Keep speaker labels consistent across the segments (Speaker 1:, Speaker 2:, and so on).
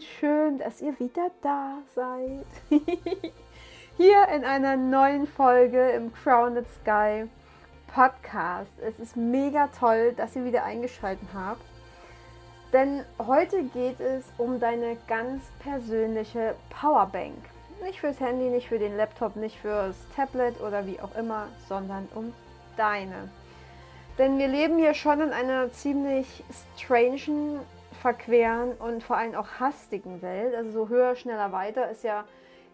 Speaker 1: und schön, dass ihr wieder da seid. Hier in einer neuen Folge im Crowned Sky Podcast. Es ist mega toll, dass ihr wieder eingeschaltet habt. Denn heute geht es um deine ganz persönliche Powerbank. Nicht fürs Handy, nicht für den Laptop, nicht fürs Tablet oder wie auch immer, sondern um deine. Denn wir leben hier schon in einer ziemlich strangen verqueren und vor allem auch hastigen Welt. Also so höher, schneller, weiter ist ja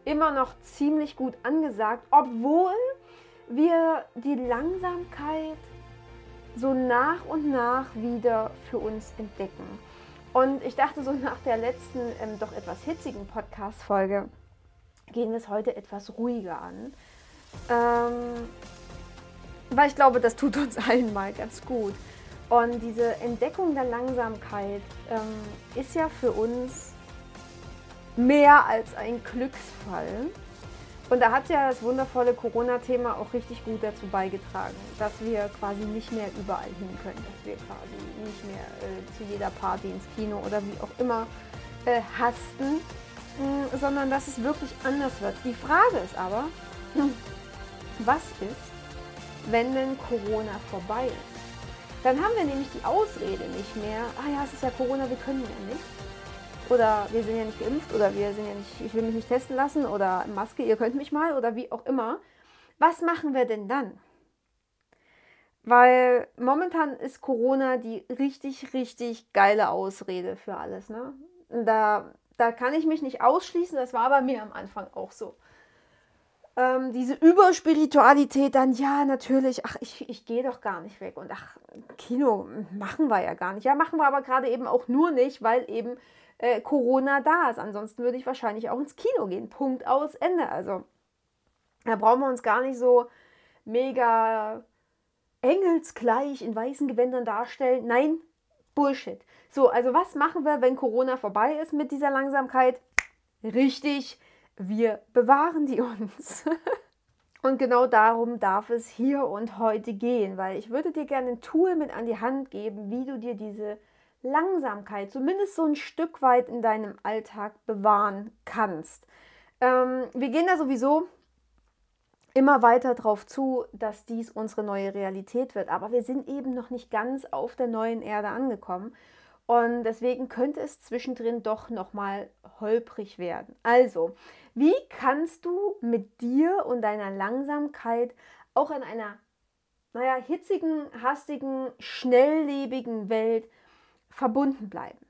Speaker 1: immer noch ziemlich gut angesagt, obwohl wir die Langsamkeit so nach und nach wieder für uns entdecken. Und ich dachte so nach der letzten ähm, doch etwas hitzigen Podcast-Folge gehen wir es heute etwas ruhiger an. Ähm, weil ich glaube, das tut uns allen mal ganz gut. Und diese Entdeckung der Langsamkeit ähm, ist ja für uns mehr als ein Glücksfall. Und da hat ja das wundervolle Corona-Thema auch richtig gut dazu beigetragen, dass wir quasi nicht mehr überall hin können, dass wir quasi nicht mehr äh, zu jeder Party ins Kino oder wie auch immer äh, hasten, mh, hm, sondern dass es wirklich anders wird. Die Frage ist aber, was ist, wenn denn Corona vorbei ist? Dann haben wir nämlich die Ausrede nicht mehr, ah ja, es ist ja Corona, wir können ja nicht. Oder wir sind ja nicht geimpft oder wir sind ja nicht, ich will mich nicht testen lassen oder Maske, ihr könnt mich mal oder wie auch immer. Was machen wir denn dann? Weil momentan ist Corona die richtig, richtig geile Ausrede für alles. Ne? Da, da kann ich mich nicht ausschließen, das war bei mir am Anfang auch so ähm, diese Überspiritualität dann, ja, natürlich, ach, ich, ich gehe doch gar nicht weg. Und ach, Kino machen wir ja gar nicht. Ja, machen wir aber gerade eben auch nur nicht, weil eben äh, Corona da ist. Ansonsten würde ich wahrscheinlich auch ins Kino gehen. Punkt aus, Ende. Also da brauchen wir uns gar nicht so mega engelsgleich in weißen Gewändern darstellen. Nein, Bullshit. So, also was machen wir, wenn Corona vorbei ist mit dieser Langsamkeit? Richtig, wir bewahren die uns. Und genau darum darf es hier und heute gehen, weil ich würde dir gerne ein Tool mit an die Hand geben, wie du dir diese Langsamkeit zumindest so ein Stück weit in deinem Alltag bewahren kannst. Ähm, wir gehen da sowieso immer weiter darauf zu, dass dies unsere neue Realität wird, aber wir sind eben noch nicht ganz auf der neuen Erde angekommen. Und deswegen könnte es zwischendrin doch nochmal holprig werden. Also, wie kannst du mit dir und deiner Langsamkeit auch in einer, naja, hitzigen, hastigen, schnelllebigen Welt verbunden bleiben?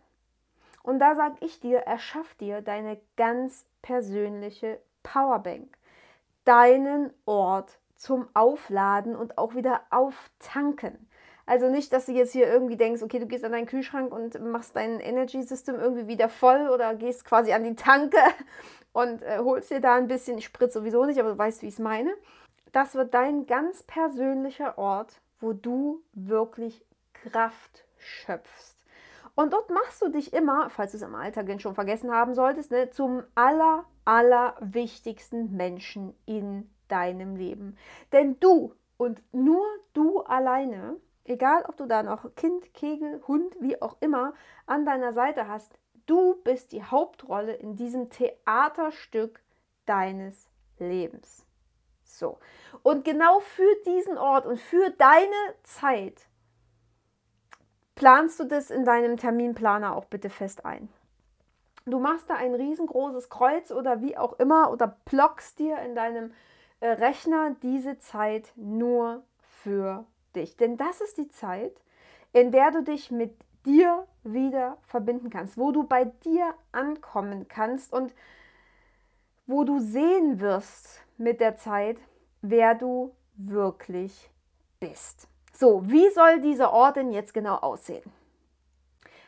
Speaker 1: Und da sage ich dir, erschaff dir deine ganz persönliche Powerbank, deinen Ort zum Aufladen und auch wieder auftanken. Also nicht, dass du jetzt hier irgendwie denkst, okay, du gehst an deinen Kühlschrank und machst dein Energy System irgendwie wieder voll oder gehst quasi an die Tanke und äh, holst dir da ein bisschen, ich spritze sowieso nicht, aber du weißt, wie ich es meine. Das wird dein ganz persönlicher Ort, wo du wirklich Kraft schöpfst. Und dort machst du dich immer, falls du es im Alltag schon vergessen haben solltest, ne, zum aller, aller wichtigsten Menschen in deinem Leben. Denn du und nur du alleine Egal, ob du da noch Kind, Kegel, Hund, wie auch immer an deiner Seite hast, du bist die Hauptrolle in diesem Theaterstück deines Lebens. So. Und genau für diesen Ort und für deine Zeit planst du das in deinem Terminplaner auch bitte fest ein. Du machst da ein riesengroßes Kreuz oder wie auch immer oder blockst dir in deinem äh, Rechner diese Zeit nur für dich. Denn das ist die Zeit, in der du dich mit dir wieder verbinden kannst, wo du bei dir ankommen kannst und wo du sehen wirst mit der Zeit, wer du wirklich bist. So, wie soll dieser Ort denn jetzt genau aussehen?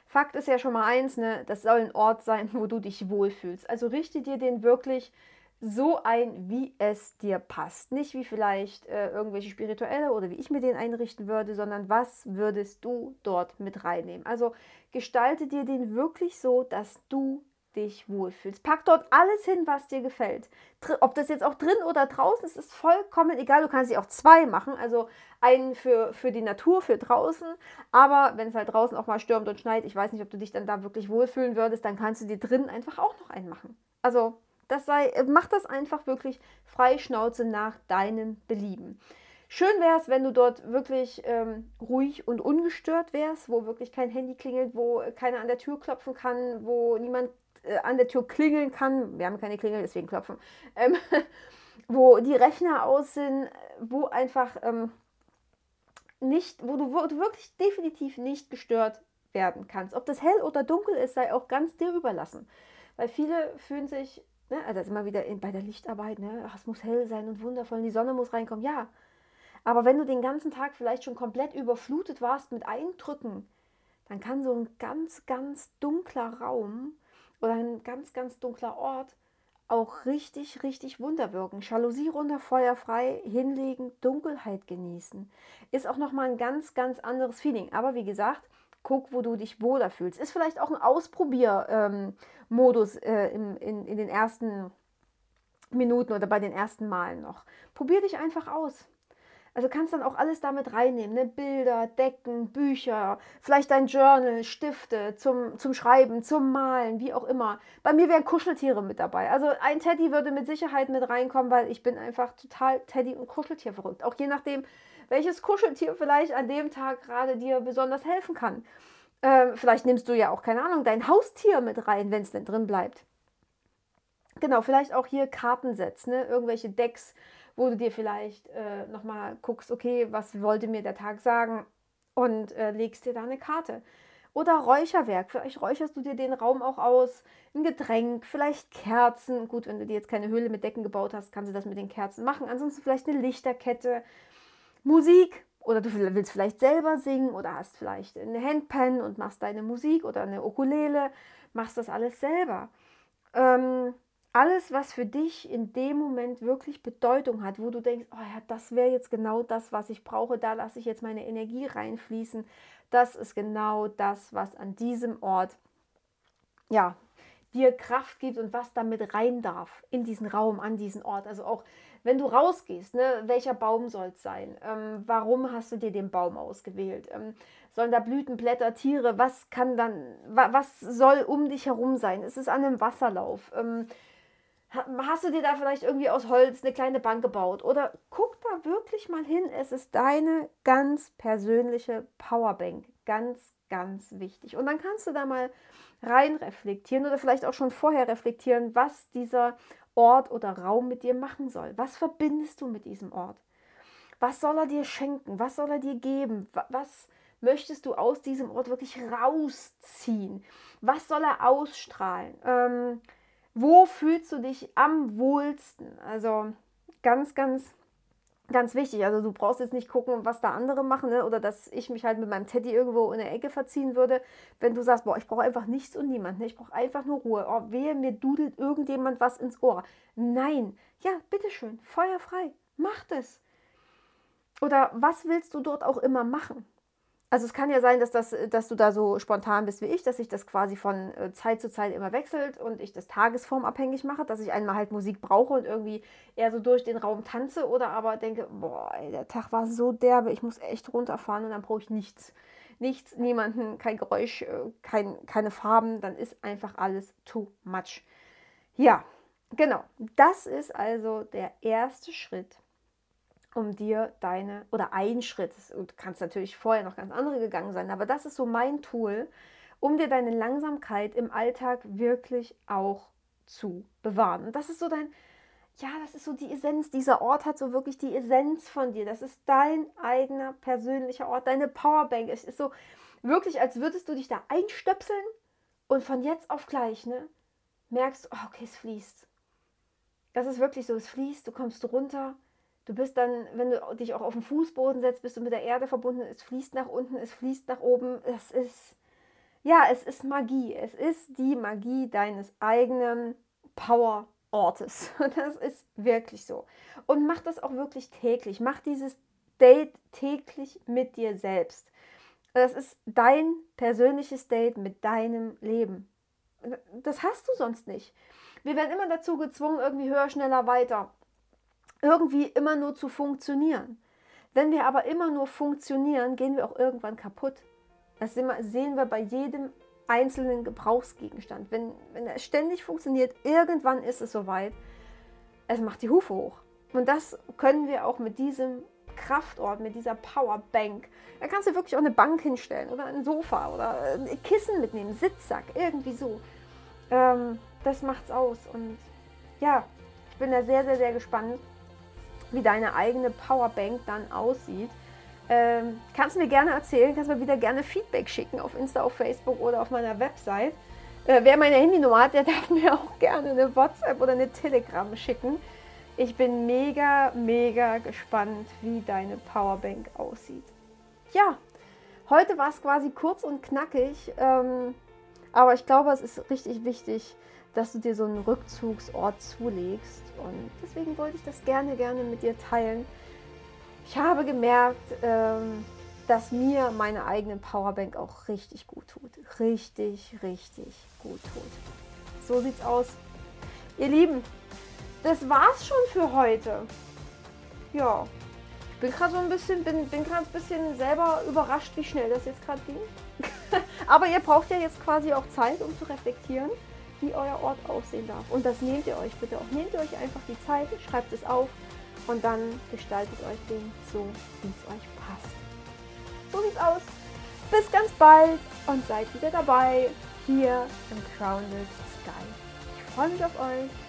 Speaker 1: Fakt ist ja schon mal eins, ne, das soll ein Ort sein, wo du dich wohlfühlst. Also richte dir den wirklich so ein, wie es dir passt. Nicht wie vielleicht äh, irgendwelche spirituelle oder wie ich mir den einrichten würde, sondern was würdest du dort mit reinnehmen. Also gestalte dir den wirklich so, dass du dich wohlfühlst. Pack dort alles hin, was dir gefällt. Ob das jetzt auch drin oder draußen ist, ist vollkommen egal. Du kannst sie auch zwei machen, also einen für, für die Natur, für draußen. Aber wenn es halt draußen auch mal stürmt und schneit, ich weiß nicht, ob du dich dann da wirklich wohlfühlen würdest, dann kannst du dir drin einfach auch noch einen machen. Also das sei, mach das einfach wirklich frei Schnauze nach deinem Belieben. Schön wäre es, wenn du dort wirklich ähm, ruhig und ungestört wärst, wo wirklich kein Handy klingelt, wo keiner an der Tür klopfen kann, wo niemand äh, an der Tür klingeln kann. Wir haben keine Klingel, deswegen klopfen. Ähm, wo die Rechner aus sind, wo einfach ähm, nicht, wo du, wo du wirklich definitiv nicht gestört werden kannst. Ob das hell oder dunkel ist, sei auch ganz dir überlassen. Weil viele fühlen sich, ne, also immer wieder in, bei der Lichtarbeit, ne, ach, es muss hell sein und wundervoll, und die Sonne muss reinkommen. Ja, aber wenn du den ganzen Tag vielleicht schon komplett überflutet warst mit Eindrücken, dann kann so ein ganz, ganz dunkler Raum oder ein ganz, ganz dunkler Ort auch richtig, richtig Wunder wirken. Jalousie runter, Feuer frei, hinlegen, Dunkelheit genießen. Ist auch nochmal ein ganz, ganz anderes Feeling. Aber wie gesagt, guck, wo du dich wohler fühlst. Ist vielleicht auch ein Ausprobier-Modus ähm, äh, in, in, in den ersten Minuten oder bei den ersten Malen noch. Probier dich einfach aus. Also kannst dann auch alles damit reinnehmen, ne? Bilder, Decken, Bücher, vielleicht dein Journal, Stifte zum, zum Schreiben, zum Malen, wie auch immer. Bei mir wären Kuscheltiere mit dabei. Also ein Teddy würde mit Sicherheit mit reinkommen, weil ich bin einfach total Teddy- und Kuscheltier verrückt. Auch je nachdem, welches Kuscheltier vielleicht an dem Tag gerade dir besonders helfen kann. Ähm, vielleicht nimmst du ja auch, keine Ahnung, dein Haustier mit rein, wenn es denn drin bleibt. Genau, vielleicht auch hier Kartensets, ne? irgendwelche Decks, wo du dir vielleicht äh, nochmal guckst, okay, was wollte mir der Tag sagen und äh, legst dir da eine Karte. Oder Räucherwerk, vielleicht räucherst du dir den Raum auch aus, ein Getränk, vielleicht Kerzen. Gut, wenn du dir jetzt keine Höhle mit Decken gebaut hast, kannst du das mit den Kerzen machen. Ansonsten vielleicht eine Lichterkette, Musik, oder du willst vielleicht selber singen oder hast vielleicht eine Handpan und machst deine Musik oder eine Ukulele, machst das alles selber. Ähm, alles, was für dich in dem Moment wirklich Bedeutung hat, wo du denkst, oh ja, das wäre jetzt genau das, was ich brauche, da lasse ich jetzt meine Energie reinfließen, das ist genau das, was an diesem Ort, ja, dir Kraft gibt und was damit rein darf in diesen Raum, an diesen Ort. Also auch wenn du rausgehst, ne, welcher Baum soll es sein? Ähm, warum hast du dir den Baum ausgewählt? Ähm, sollen da Blüten, Blätter, Tiere? Was kann dann, wa was soll um dich herum sein? Ist es an einem Wasserlauf? Ähm, Hast du dir da vielleicht irgendwie aus Holz eine kleine Bank gebaut? Oder guck da wirklich mal hin. Es ist deine ganz persönliche Powerbank. Ganz, ganz wichtig. Und dann kannst du da mal rein reflektieren oder vielleicht auch schon vorher reflektieren, was dieser Ort oder Raum mit dir machen soll. Was verbindest du mit diesem Ort? Was soll er dir schenken? Was soll er dir geben? Was möchtest du aus diesem Ort wirklich rausziehen? Was soll er ausstrahlen? Ähm, wo fühlst du dich am wohlsten? Also ganz, ganz, ganz wichtig. Also du brauchst jetzt nicht gucken, was da andere machen ne? oder dass ich mich halt mit meinem Teddy irgendwo in der Ecke verziehen würde. Wenn du sagst, boah, ich brauche einfach nichts und niemanden, ne? ich brauche einfach nur Ruhe. Oh, wehe, mir dudelt irgendjemand was ins Ohr. Nein, ja, bitteschön, feuerfrei, mach das. Oder was willst du dort auch immer machen? Also es kann ja sein, dass, das, dass du da so spontan bist wie ich, dass sich das quasi von äh, Zeit zu Zeit immer wechselt und ich das tagesformabhängig mache, dass ich einmal halt Musik brauche und irgendwie eher so durch den Raum tanze oder aber denke, boah, der Tag war so derbe, ich muss echt runterfahren und dann brauche ich nichts. Nichts, niemanden, kein Geräusch, äh, kein, keine Farben, dann ist einfach alles too much. Ja, genau. Das ist also der erste Schritt um dir deine, oder ein Schritt, du kannst natürlich vorher noch ganz andere gegangen sein, aber das ist so mein Tool, um dir deine Langsamkeit im Alltag wirklich auch zu bewahren. Und das ist so dein, ja, das ist so die Essenz. Dieser Ort hat so wirklich die Essenz von dir. Das ist dein eigener persönlicher Ort, deine Powerbank. Es ist so wirklich, als würdest du dich da einstöpseln und von jetzt auf gleich, ne, merkst, oh, okay, es fließt. Das ist wirklich so, es fließt, du kommst runter Du bist dann, wenn du dich auch auf den Fußboden setzt, bist du mit der Erde verbunden. Es fließt nach unten, es fließt nach oben. Es ist, ja, es ist Magie. Es ist die Magie deines eigenen Power-Ortes. Das ist wirklich so. Und mach das auch wirklich täglich. Mach dieses Date täglich mit dir selbst. Das ist dein persönliches Date mit deinem Leben. Das hast du sonst nicht. Wir werden immer dazu gezwungen, irgendwie höher, schneller, weiter. Irgendwie immer nur zu funktionieren. Wenn wir aber immer nur funktionieren, gehen wir auch irgendwann kaputt. Das sehen wir bei jedem einzelnen Gebrauchsgegenstand. Wenn, wenn er ständig funktioniert, irgendwann ist es soweit, es macht die Hufe hoch. Und das können wir auch mit diesem Kraftort, mit dieser Powerbank. Da kannst du wirklich auch eine Bank hinstellen oder ein Sofa oder ein Kissen mitnehmen, Sitzsack, irgendwie so. Ähm, das macht's aus. Und ja, ich bin da sehr, sehr, sehr gespannt, wie deine eigene Powerbank dann aussieht. Ähm, kannst mir gerne erzählen, kannst mir wieder gerne Feedback schicken auf Insta, auf Facebook oder auf meiner Website. Äh, wer meine Handynummer hat, der darf mir auch gerne eine WhatsApp oder eine Telegram schicken. Ich bin mega, mega gespannt, wie deine Powerbank aussieht. Ja, heute war es quasi kurz und knackig, ähm, aber ich glaube, es ist richtig wichtig, dass du dir so einen Rückzugsort zulegst. Und deswegen wollte ich das gerne, gerne mit dir teilen. Ich habe gemerkt, ähm, dass mir meine eigene Powerbank auch richtig gut tut. Richtig, richtig gut tut. So sieht's aus. Ihr Lieben, das war's schon für heute. Ja, ich bin gerade so ein bisschen, bin, bin gerade ein bisschen selber überrascht, wie schnell das jetzt gerade ging. Aber ihr braucht ja jetzt quasi auch Zeit, um zu reflektieren, wie euer Ort aussehen darf. Und das nehmt ihr euch bitte auch. Nehmt ihr euch einfach die Zeit, schreibt es auf und dann gestaltet euch den so, wie es euch passt. So sieht's aus. Bis ganz bald und seid wieder dabei hier im Crowned Sky. Ich freue mich auf euch.